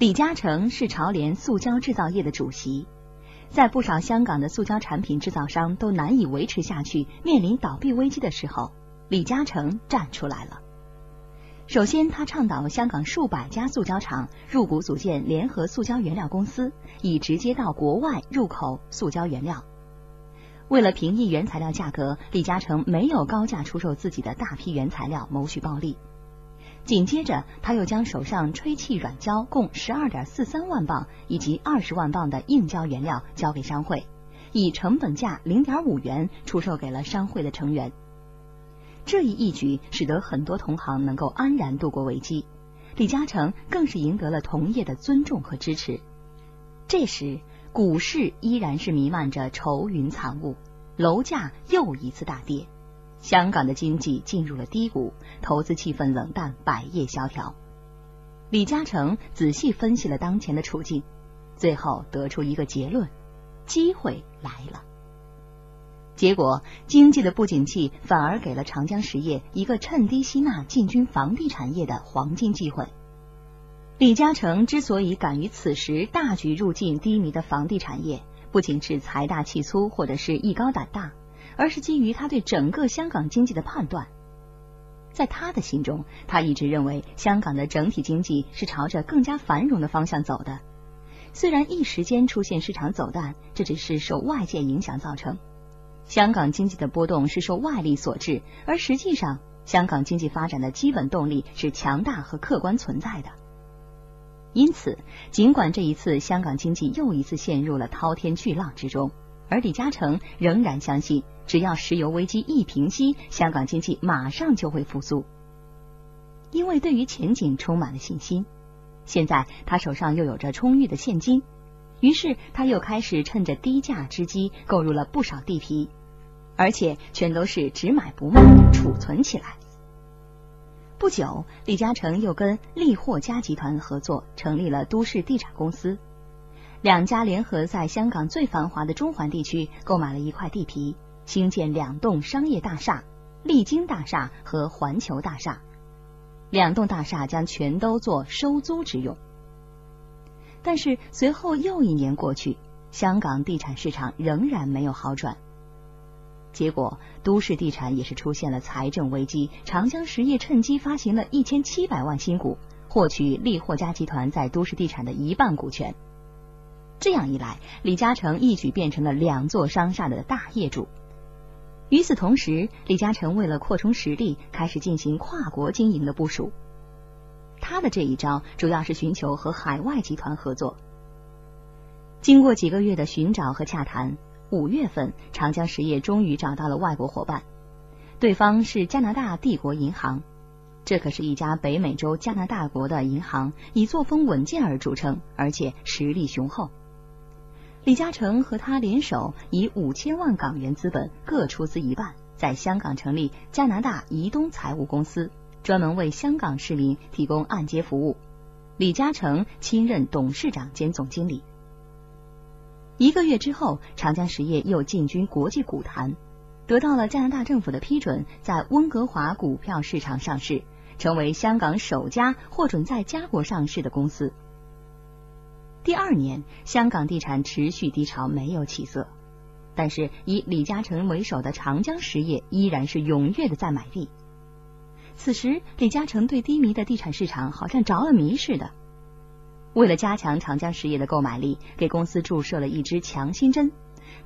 李嘉诚是潮联塑胶制造业的主席，在不少香港的塑胶产品制造商都难以维持下去，面临倒闭危机的时候，李嘉诚站出来了。首先，他倡导香港数百家塑胶厂入股组建联合塑胶原料公司，以直接到国外入口塑胶原料。为了平抑原材料价格，李嘉诚没有高价出售自己的大批原材料，谋取暴利。紧接着，他又将手上吹气软胶共十二点四三万磅以及二十万磅的硬胶原料交给商会，以成本价零点五元出售给了商会的成员。这一义举使得很多同行能够安然度过危机，李嘉诚更是赢得了同业的尊重和支持。这时，股市依然是弥漫着愁云惨雾，楼价又一次大跌。香港的经济进入了低谷，投资气氛冷淡，百业萧条。李嘉诚仔细分析了当前的处境，最后得出一个结论：机会来了。结果，经济的不景气反而给了长江实业一个趁低吸纳进军房地产业的黄金机会。李嘉诚之所以敢于此时大举入境低迷的房地产业，不仅是财大气粗，或者是艺高胆大。而是基于他对整个香港经济的判断，在他的心中，他一直认为香港的整体经济是朝着更加繁荣的方向走的。虽然一时间出现市场走淡，这只是受外界影响造成。香港经济的波动是受外力所致，而实际上，香港经济发展的基本动力是强大和客观存在的。因此，尽管这一次香港经济又一次陷入了滔天巨浪之中。而李嘉诚仍然相信，只要石油危机一平息，香港经济马上就会复苏。因为对于前景充满了信心，现在他手上又有着充裕的现金，于是他又开始趁着低价之机购入了不少地皮，而且全都是只买不卖，储存起来。不久，李嘉诚又跟利货家集团合作，成立了都市地产公司。两家联合在香港最繁华的中环地区购买了一块地皮，兴建两栋商业大厦——丽晶大厦和环球大厦。两栋大厦将全都做收租之用。但是随后又一年过去，香港地产市场仍然没有好转。结果，都市地产也是出现了财政危机。长江实业趁机发行了一千七百万新股，获取利货家集团在都市地产的一半股权。这样一来，李嘉诚一举变成了两座商厦的大业主。与此同时，李嘉诚为了扩充实力，开始进行跨国经营的部署。他的这一招主要是寻求和海外集团合作。经过几个月的寻找和洽谈，五月份，长江实业终于找到了外国伙伴，对方是加拿大帝国银行。这可是一家北美洲加拿大国的银行，以作风稳健而著称，而且实力雄厚。李嘉诚和他联手，以五千万港元资本各出资一半，在香港成立加拿大移东财务公司，专门为香港市民提供按揭服务。李嘉诚亲任董事长兼总经理。一个月之后，长江实业又进军国际股坛，得到了加拿大政府的批准，在温哥华股票市场上市，成为香港首家获准在加国上市的公司。第二年，香港地产持续低潮，没有起色。但是以李嘉诚为首的长江实业依然是踊跃的在买地。此时，李嘉诚对低迷的地产市场好像着了迷似的。为了加强长江实业的购买力，给公司注射了一支强心针。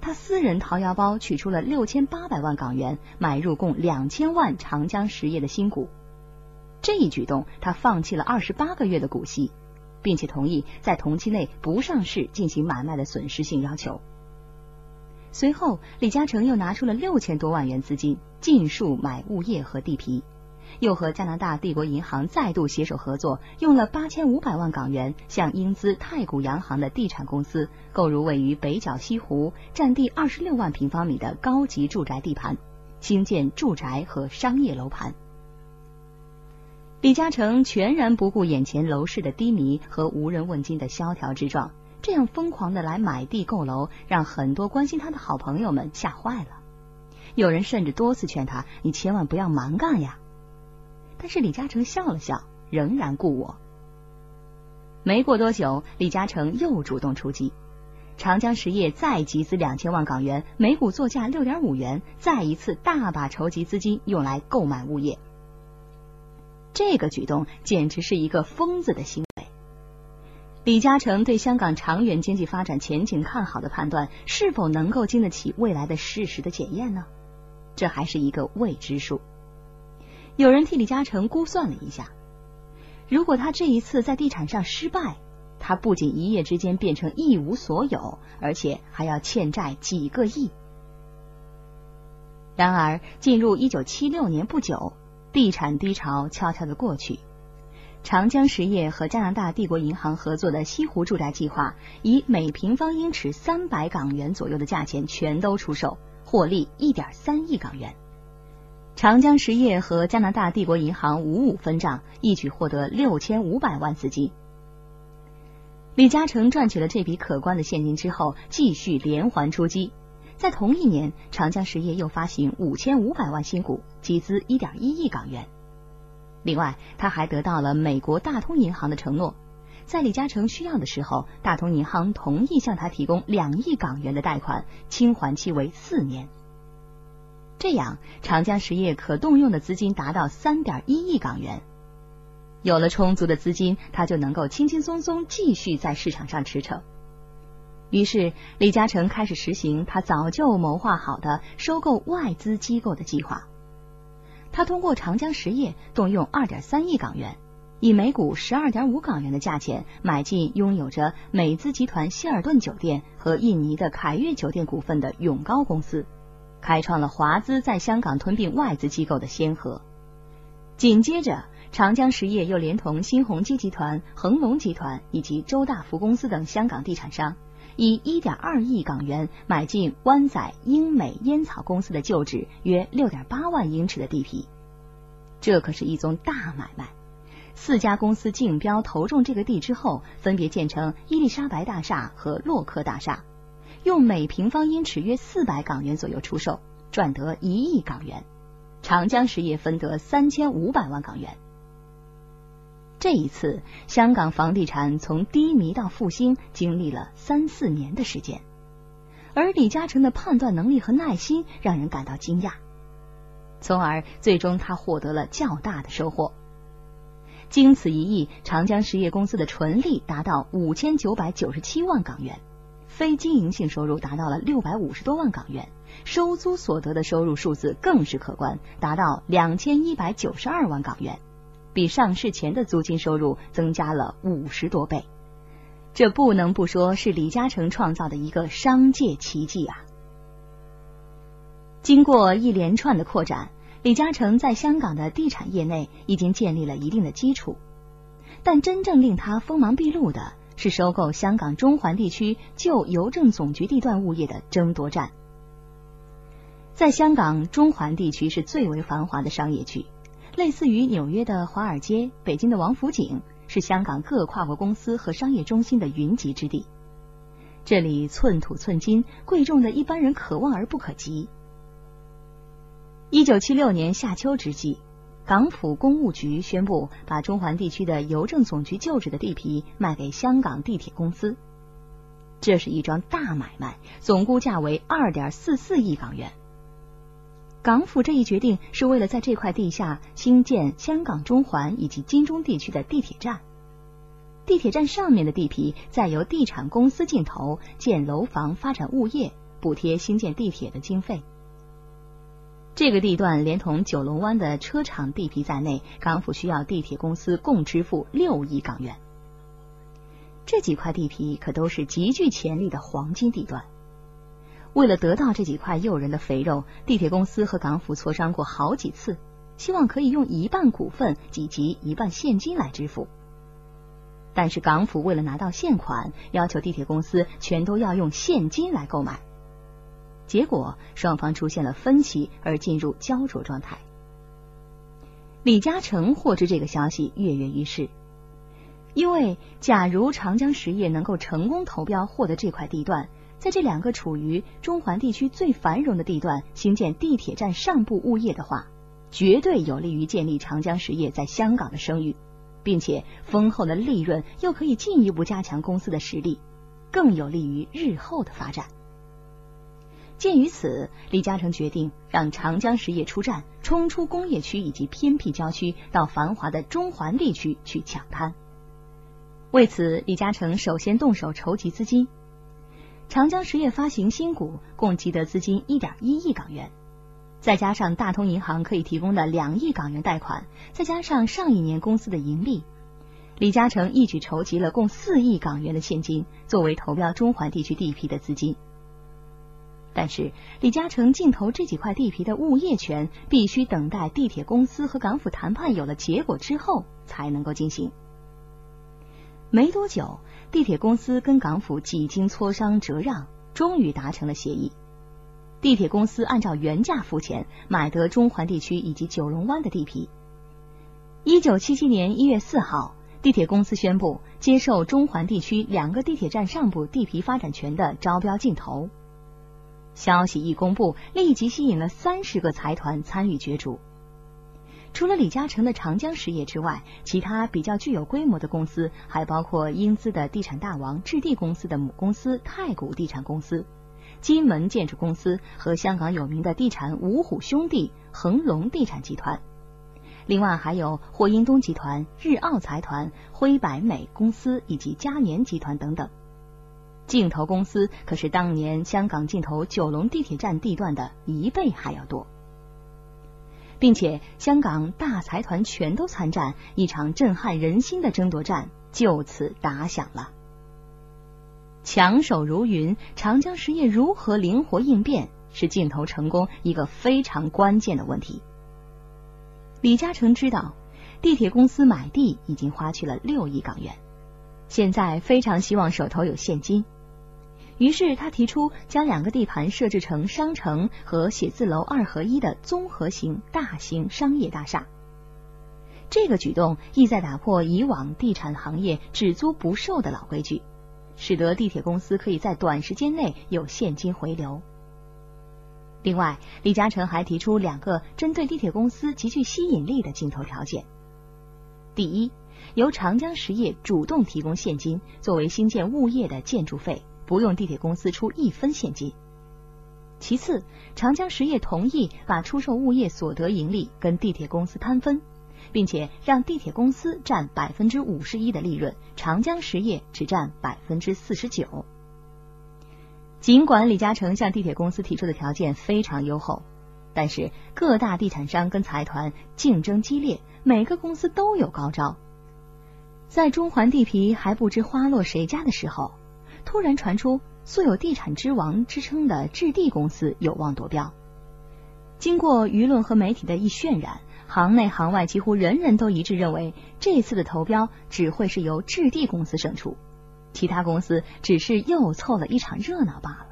他私人掏腰包取出了六千八百万港元，买入共两千万长江实业的新股。这一举动，他放弃了二十八个月的股息。并且同意在同期内不上市进行买卖的损失性要求。随后，李嘉诚又拿出了六千多万元资金，尽数买物业和地皮，又和加拿大帝国银行再度携手合作，用了八千五百万港元，向英资太古洋行的地产公司购入位于北角西湖、占地二十六万平方米的高级住宅地盘，兴建住宅和商业楼盘。李嘉诚全然不顾眼前楼市的低迷和无人问津的萧条之状，这样疯狂的来买地购楼，让很多关心他的好朋友们吓坏了。有人甚至多次劝他：“你千万不要蛮干呀！”但是李嘉诚笑了笑，仍然顾我。没过多久，李嘉诚又主动出击，长江实业再集资两千万港元，每股作价六点五元，再一次大把筹集资金用来购买物业。这个举动简直是一个疯子的行为。李嘉诚对香港长远经济发展前景看好的判断，是否能够经得起未来的事实的检验呢？这还是一个未知数。有人替李嘉诚估算了一下，如果他这一次在地产上失败，他不仅一夜之间变成一无所有，而且还要欠债几个亿。然而，进入一九七六年不久。地产低潮悄悄的过去，长江实业和加拿大帝国银行合作的西湖住宅计划，以每平方英尺三百港元左右的价钱全都出售，获利一点三亿港元。长江实业和加拿大帝国银行五五分账，一举获得六千五百万资金。李嘉诚赚取了这笔可观的现金之后，继续连环出击。在同一年，长江实业又发行五千五百万新股，集资一点一亿港元。另外，他还得到了美国大通银行的承诺，在李嘉诚需要的时候，大通银行同意向他提供两亿港元的贷款，清还期为四年。这样，长江实业可动用的资金达到三点一亿港元。有了充足的资金，他就能够轻轻松松继续在市场上驰骋。于是，李嘉诚开始实行他早就谋划好的收购外资机构的计划。他通过长江实业动用二点三亿港元，以每股十二点五港元的价钱买进拥有着美资集团希尔顿酒店和印尼的凯悦酒店股份的永高公司，开创了华资在香港吞并外资机构的先河。紧接着，长江实业又连同新鸿基集团、恒隆集团以及周大福公司等香港地产商。以一点二亿港元买进湾仔英美烟草公司的旧址约六点八万英尺的地皮，这可是一宗大买卖。四家公司竞标投中这个地之后，分别建成伊丽莎白大厦和洛克大厦，用每平方英尺约四百港元左右出售，赚得一亿港元。长江实业分得三千五百万港元。这一次，香港房地产从低迷到复兴，经历了三四年的时间。而李嘉诚的判断能力和耐心让人感到惊讶，从而最终他获得了较大的收获。经此一役，长江实业公司的纯利达到五千九百九十七万港元，非经营性收入达到了六百五十多万港元，收租所得的收入数字更是可观，达到两千一百九十二万港元。比上市前的租金收入增加了五十多倍，这不能不说是李嘉诚创造的一个商界奇迹啊！经过一连串的扩展，李嘉诚在香港的地产业内已经建立了一定的基础，但真正令他锋芒毕露的是收购香港中环地区旧邮政总局地段物业的争夺战。在香港中环地区是最为繁华的商业区。类似于纽约的华尔街、北京的王府井，是香港各跨国公司和商业中心的云集之地。这里寸土寸金，贵重的一般人可望而不可及。一九七六年夏秋之际，港府公务局宣布把中环地区的邮政总局旧址的地皮卖给香港地铁公司。这是一桩大买卖，总估价为二点四四亿港元。港府这一决定是为了在这块地下兴建香港中环以及金钟地区的地铁站，地铁站上面的地皮再由地产公司进投建楼房、发展物业，补贴新建地铁的经费。这个地段连同九龙湾的车厂地皮在内，港府需要地铁公司共支付六亿港元。这几块地皮可都是极具潜力的黄金地段。为了得到这几块诱人的肥肉，地铁公司和港府磋商过好几次，希望可以用一半股份以及一半现金来支付。但是港府为了拿到现款，要求地铁公司全都要用现金来购买。结果双方出现了分歧，而进入焦灼状态。李嘉诚获知这个消息，跃跃欲试，因为假如长江实业能够成功投标获得这块地段。在这两个处于中环地区最繁荣的地段兴建地铁站上部物业的话，绝对有利于建立长江实业在香港的声誉。并且丰厚的利润又可以进一步加强公司的实力，更有利于日后的发展。鉴于此，李嘉诚决定让长江实业出战，冲出工业区以及偏僻郊区，到繁华的中环地区去抢滩。为此，李嘉诚首先动手筹集资金。长江实业发行新股，共集得资金一点一亿港元，再加上大通银行可以提供的两亿港元贷款，再加上上一年公司的盈利，李嘉诚一举筹集了共四亿港元的现金，作为投标中环地区地皮的资金。但是，李嘉诚竞投这几块地皮的物业权，必须等待地铁公司和港府谈判有了结果之后才能够进行。没多久，地铁公司跟港府几经磋商折让，终于达成了协议。地铁公司按照原价付钱，买得中环地区以及九龙湾的地皮。一九七七年一月四号，地铁公司宣布接受中环地区两个地铁站上部地皮发展权的招标竞投。消息一公布，立即吸引了三十个财团参与角逐。除了李嘉诚的长江实业之外，其他比较具有规模的公司还包括英资的地产大王置地公司的母公司太古地产公司、金门建筑公司和香港有名的地产五虎兄弟恒隆地产集团。另外还有霍英东集团、日奥财团、辉百美公司以及嘉年集团等等。竞投公司可是当年香港竞投九龙地铁站地段的一倍还要多，并且香港大财团全都参战，一场震撼人心的争夺战就此打响了。强手如云，长江实业如何灵活应变，是竞投成功一个非常关键的问题。李嘉诚知道，地铁公司买地已经花去了六亿港元，现在非常希望手头有现金。于是他提出将两个地盘设置成商城和写字楼二合一的综合型大型商业大厦。这个举动意在打破以往地产行业只租不售的老规矩，使得地铁公司可以在短时间内有现金回流。另外，李嘉诚还提出两个针对地铁公司极具吸引力的竞投条件：第一，由长江实业主动提供现金作为新建物业的建筑费。不用地铁公司出一分现金。其次，长江实业同意把出售物业所得盈利跟地铁公司摊分，并且让地铁公司占百分之五十一的利润，长江实业只占百分之四十九。尽管李嘉诚向地铁公司提出的条件非常优厚，但是各大地产商跟财团竞争激烈，每个公司都有高招。在中环地皮还不知花落谁家的时候。突然传出素有“地产之王”之称的置地公司有望夺标。经过舆论和媒体的一渲染，行内行外几乎人人都一致认为，这次的投标只会是由置地公司胜出，其他公司只是又凑了一场热闹罢了。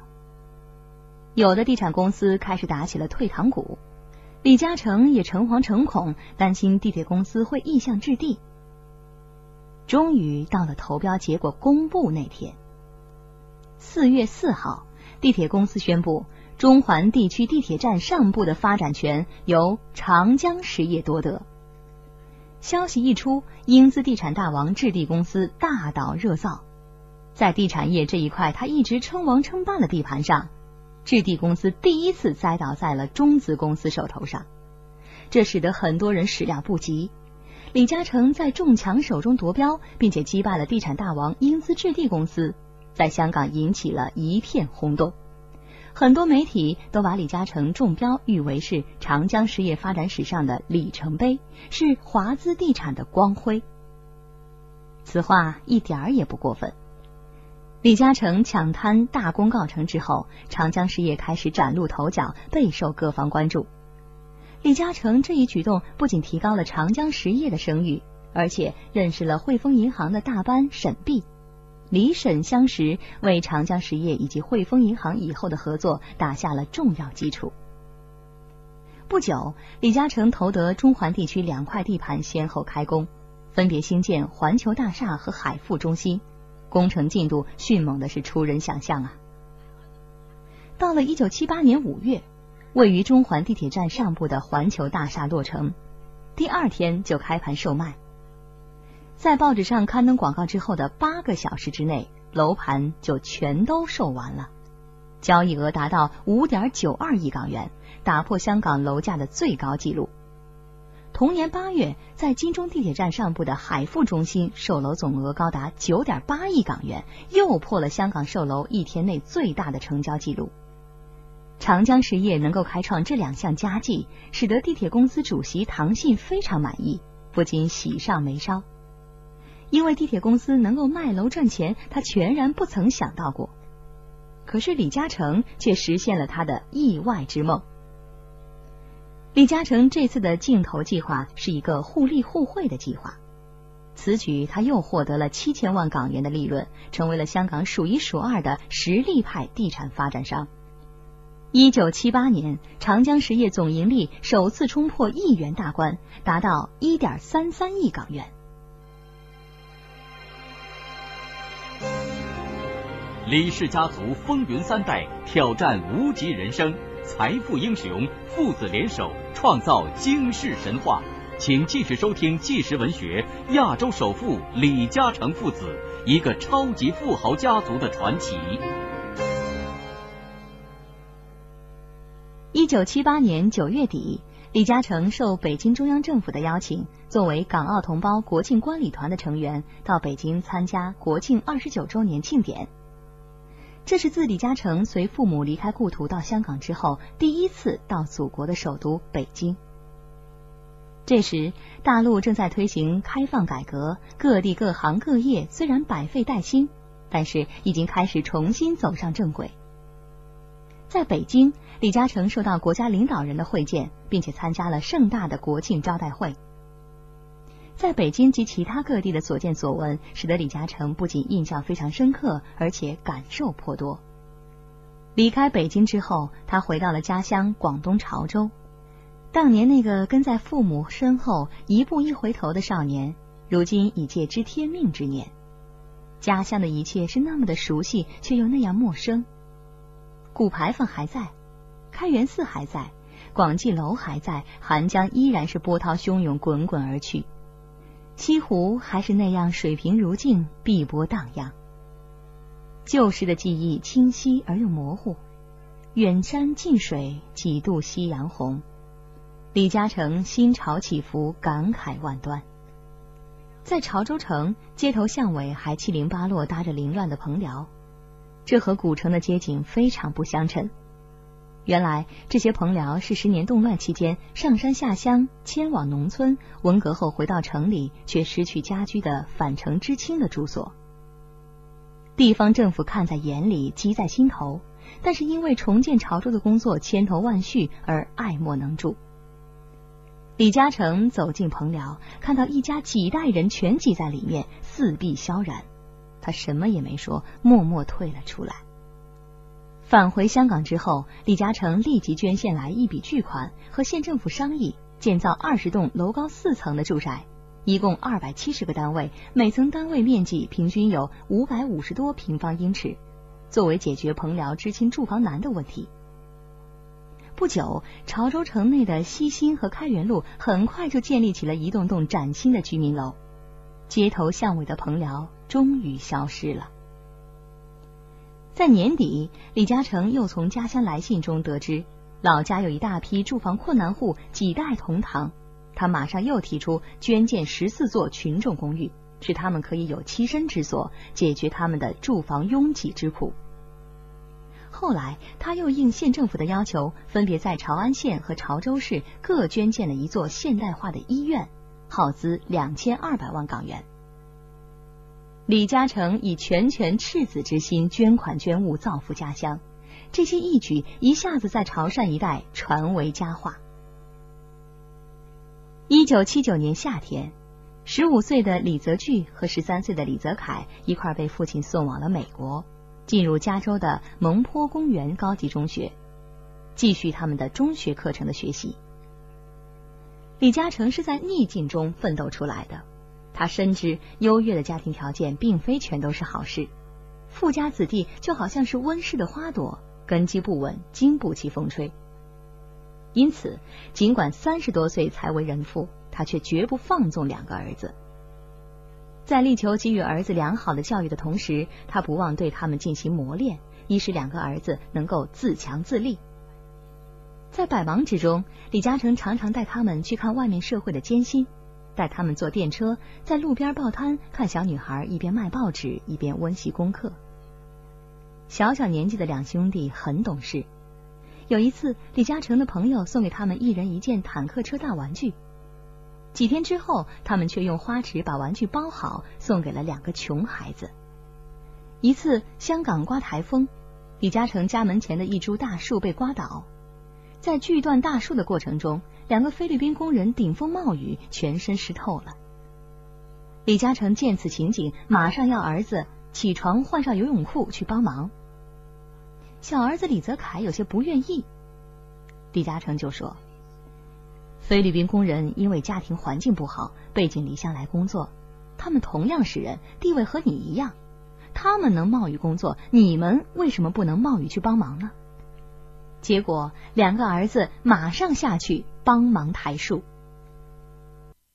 有的地产公司开始打起了退堂鼓，李嘉诚也诚惶诚恐，担心地铁公司会意向置地。终于到了投标结果公布那天。四月四号，地铁公司宣布，中环地区地铁站上部的发展权由长江实业夺得。消息一出，英资地产大王置地公司大倒热灶。在地产业这一块他一直称王称霸的地盘上，置地公司第一次栽倒在了中资公司手头上，这使得很多人始料不及。李嘉诚在众强手中夺标，并且击败了地产大王英资置地公司。在香港引起了一片轰动，很多媒体都把李嘉诚中标誉为是长江实业发展史上的里程碑，是华资地产的光辉。此话一点儿也不过分。李嘉诚抢滩大功告成之后，长江实业开始崭露头角，备受各方关注。李嘉诚这一举动不仅提高了长江实业的声誉，而且认识了汇丰银行的大班沈弼。李沈相识，为长江实业以及汇丰银行以后的合作打下了重要基础。不久，李嘉诚投得中环地区两块地盘先后开工，分别兴建环球大厦和海富中心，工程进度迅猛的是出人想象啊！到了一九七八年五月，位于中环地铁站上部的环球大厦落成，第二天就开盘售卖。在报纸上刊登广告之后的八个小时之内，楼盘就全都售完了，交易额达到五点九二亿港元，打破香港楼价的最高纪录。同年八月，在金钟地铁站上部的海富中心售楼总额高达九点八亿港元，又破了香港售楼一天内最大的成交纪录。长江实业能够开创这两项佳绩，使得地铁公司主席唐信非常满意，不禁喜上眉梢。因为地铁公司能够卖楼赚钱，他全然不曾想到过。可是李嘉诚却实现了他的意外之梦。李嘉诚这次的竞投计划是一个互利互惠的计划，此举他又获得了七千万港元的利润，成为了香港数一数二的实力派地产发展商。一九七八年，长江实业总盈利首次冲破亿元大关，达到一点三三亿港元。李氏家族风云三代，挑战无极人生。财富英雄父子联手创造惊世神话，请继续收听纪实文学《亚洲首富李嘉诚父子》，一个超级富豪家族的传奇。一九七八年九月底，李嘉诚受北京中央政府的邀请，作为港澳同胞国庆观礼团的成员，到北京参加国庆二十九周年庆典。这是自李嘉诚随父母离开故土到香港之后，第一次到祖国的首都北京。这时，大陆正在推行开放改革，各地各行各业虽然百废待兴，但是已经开始重新走上正轨。在北京，李嘉诚受到国家领导人的会见，并且参加了盛大的国庆招待会。在北京及其他各地的所见所闻，使得李嘉诚不仅印象非常深刻，而且感受颇多。离开北京之后，他回到了家乡广东潮州。当年那个跟在父母身后一步一回头的少年，如今已届知天命之年。家乡的一切是那么的熟悉，却又那样陌生。古牌坊还在，开元寺还在，广济楼还在，韩江依然是波涛汹涌，滚滚而去。西湖还是那样水平如镜，碧波荡漾。旧时的记忆清晰而又模糊，远山近水几度夕阳红。李嘉诚心潮起伏，感慨万端。在潮州城街头巷尾还七零八落搭着凌乱的棚寮，这和古城的街景非常不相称。原来这些棚寮是十年动乱期间上山下乡迁往农村，文革后回到城里却失去家居的返城知青的住所。地方政府看在眼里，急在心头，但是因为重建潮州的工作千头万绪而爱莫能助。李嘉诚走进棚寮，看到一家几代人全挤在里面，四壁萧然，他什么也没说，默默退了出来。返回香港之后，李嘉诚立即捐献来一笔巨款，和县政府商议建造二十栋楼高四层的住宅，一共二百七十个单位，每层单位面积平均有五百五十多平方英尺，作为解决彭寮知青住房难的问题。不久，潮州城内的西兴和开元路很快就建立起了一栋栋崭新的居民楼，街头巷尾的彭寮终于消失了。在年底，李嘉诚又从家乡来信中得知，老家有一大批住房困难户，几代同堂。他马上又提出捐建十四座群众公寓，使他们可以有栖身之所，解决他们的住房拥挤之苦。后来，他又应县政府的要求，分别在潮安县和潮州市各捐建了一座现代化的医院，耗资两千二百万港元。李嘉诚以拳拳赤子之心捐款捐物造福家乡，这些义举一下子在潮汕一带传为佳话。一九七九年夏天，十五岁的李泽钜和十三岁的李泽楷一块被父亲送往了美国，进入加州的蒙坡公园高级中学，继续他们的中学课程的学习。李嘉诚是在逆境中奋斗出来的。他深知优越的家庭条件并非全都是好事，富家子弟就好像是温室的花朵，根基不稳，经不起风吹。因此，尽管三十多岁才为人父，他却绝不放纵两个儿子。在力求给予儿子良好的教育的同时，他不忘对他们进行磨练，以使两个儿子能够自强自立。在百忙之中，李嘉诚常常带他们去看外面社会的艰辛，带他们坐电车，在路边报摊看小女孩一边卖报纸一边温习功课。小小年纪的两兄弟很懂事。有一次，李嘉诚的朋友送给他们一人一件坦克车大玩具。几天之后，他们却用花纸把玩具包好，送给了两个穷孩子。一次，香港刮台风，李嘉诚家门前的一株大树被刮倒，在锯断大树的过程中，两个菲律宾工人顶风冒雨，全身湿透了。李嘉诚见此情景，马上要儿子起床换上游泳裤去帮忙。小儿子李泽楷有些不愿意，李嘉诚就说。菲律宾工人因为家庭环境不好，背井离乡来工作。他们同样是人，地位和你一样。他们能冒雨工作，你们为什么不能冒雨去帮忙呢？结果，两个儿子马上下去帮忙抬树。